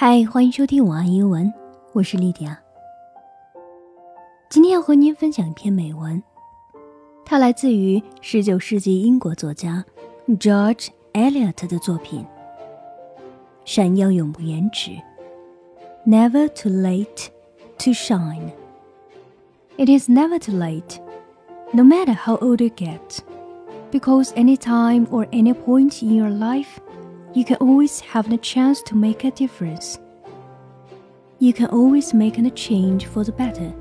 嗨，欢迎收听晚安英文，我是莉迪亚。今天要和您分享一篇美文，它来自于19世纪英国作家 George Eliot 的作品《闪耀永不言迟》（Never Too Late to Shine）。It is never too late, no matter how old you get, because any time or any point in your life you can always have the chance to make a difference. You can always make a change for the better,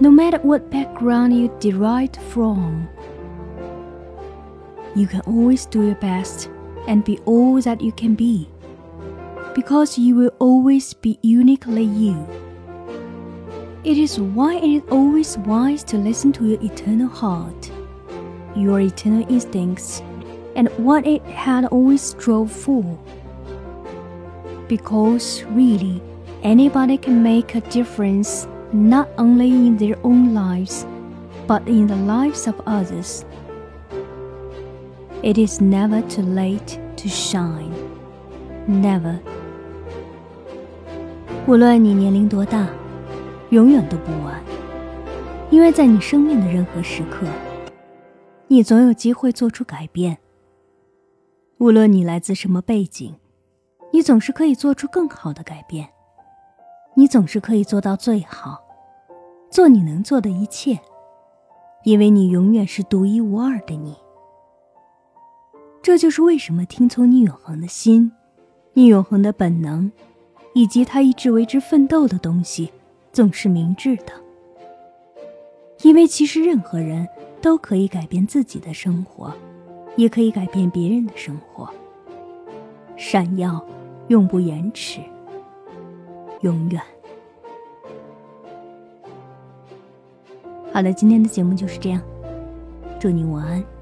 no matter what background you derived from. You can always do your best and be all that you can be, because you will always be uniquely you. It is why it is always wise to listen to your eternal heart, your eternal instincts and what it had always strove for. Because really, anybody can make a difference not only in their own lives, but in the lives of others. It is never too late to shine. Never. 无论你年龄多大，永远都不晚，因为在你生命的任何时刻，你总有机会做出改变。 无论你来自什么背景，你总是可以做出更好的改变。你总是可以做到最好，做你能做的一切，因为你永远是独一无二的你。这就是为什么听从你永恒的心、你永恒的本能，以及他一直为之奋斗的东西，总是明智的。因为其实任何人都可以改变自己的生活。也可以改变别人的生活。闪耀，永不延迟，永远。好了，今天的节目就是这样，祝你晚安。